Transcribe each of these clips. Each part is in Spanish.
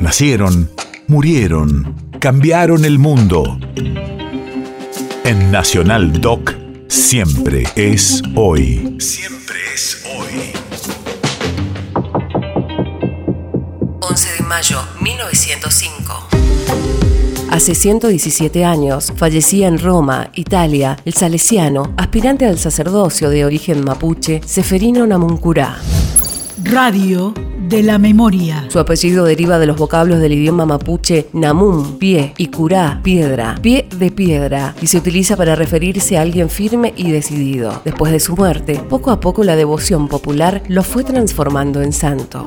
Nacieron, murieron, cambiaron el mundo. En Nacional Doc, siempre es hoy. Siempre es hoy. 11 de mayo 1905. Hace 117 años fallecía en Roma, Italia, el salesiano, aspirante al sacerdocio de origen mapuche, Seferino Namuncurá. Radio de la memoria. Su apellido deriva de los vocablos del idioma mapuche Namun, pie, y curá, piedra, pie de piedra, y se utiliza para referirse a alguien firme y decidido. Después de su muerte, poco a poco la devoción popular lo fue transformando en santo.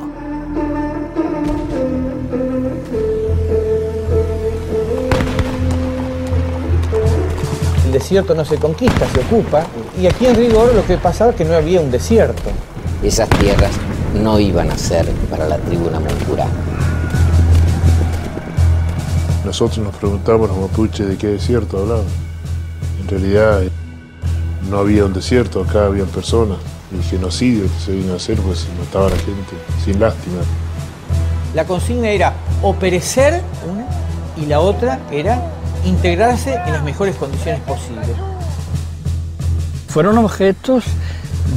desierto no se conquista, se ocupa. Y aquí en rigor lo que pasaba es que no había un desierto. Esas tierras no iban a ser para la tribuna Namuncurá. Nosotros nos preguntamos los mapuches de qué desierto hablaban. En realidad no había un desierto, acá habían personas. El genocidio que se vino a hacer pues mataba a la gente sin lástima. La consigna era o perecer, una, y la otra era integrarse en las mejores condiciones posibles. Fueron objetos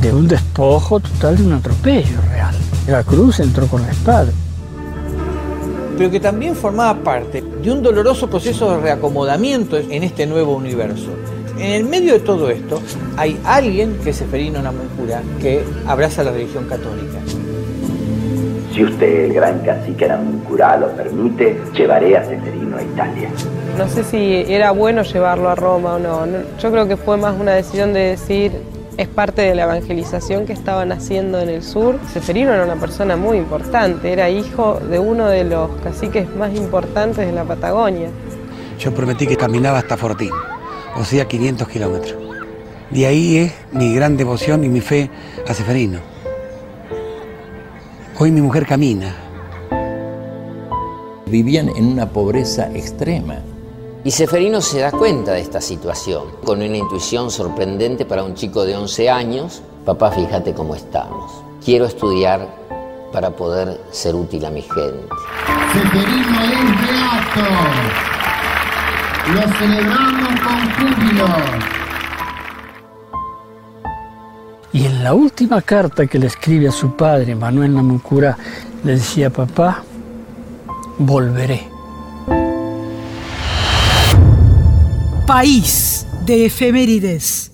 de un despojo total de un atropello La cruz entró con la espada. Pero que también formaba parte de un doloroso proceso de reacomodamiento en este nuevo universo. En el medio de todo esto hay alguien que es Seferino Namuncura que abraza la religión católica. Si usted, el gran cacique Namuncurá, lo permite, llevaré a Seferino a Italia. No sé si era bueno llevarlo a Roma o no. Yo creo que fue más una decisión de decir, es parte de la evangelización que estaban haciendo en el sur. Seferino era una persona muy importante, era hijo de uno de los caciques más importantes de la Patagonia. Yo prometí que caminaba hasta Fortín, o sea, 500 kilómetros. De ahí es mi gran devoción y mi fe a Seferino. Hoy mi mujer camina. Vivían en una pobreza extrema. Y Seferino se da cuenta de esta situación, con una intuición sorprendente para un chico de 11 años. Papá, fíjate cómo estamos. Quiero estudiar para poder ser útil a mi gente. Seferino es beato. Lo celebramos con júbilo. Y en la última carta que le escribe a su padre, Manuel Namuncura, le decía, papá, volveré. País de efemérides.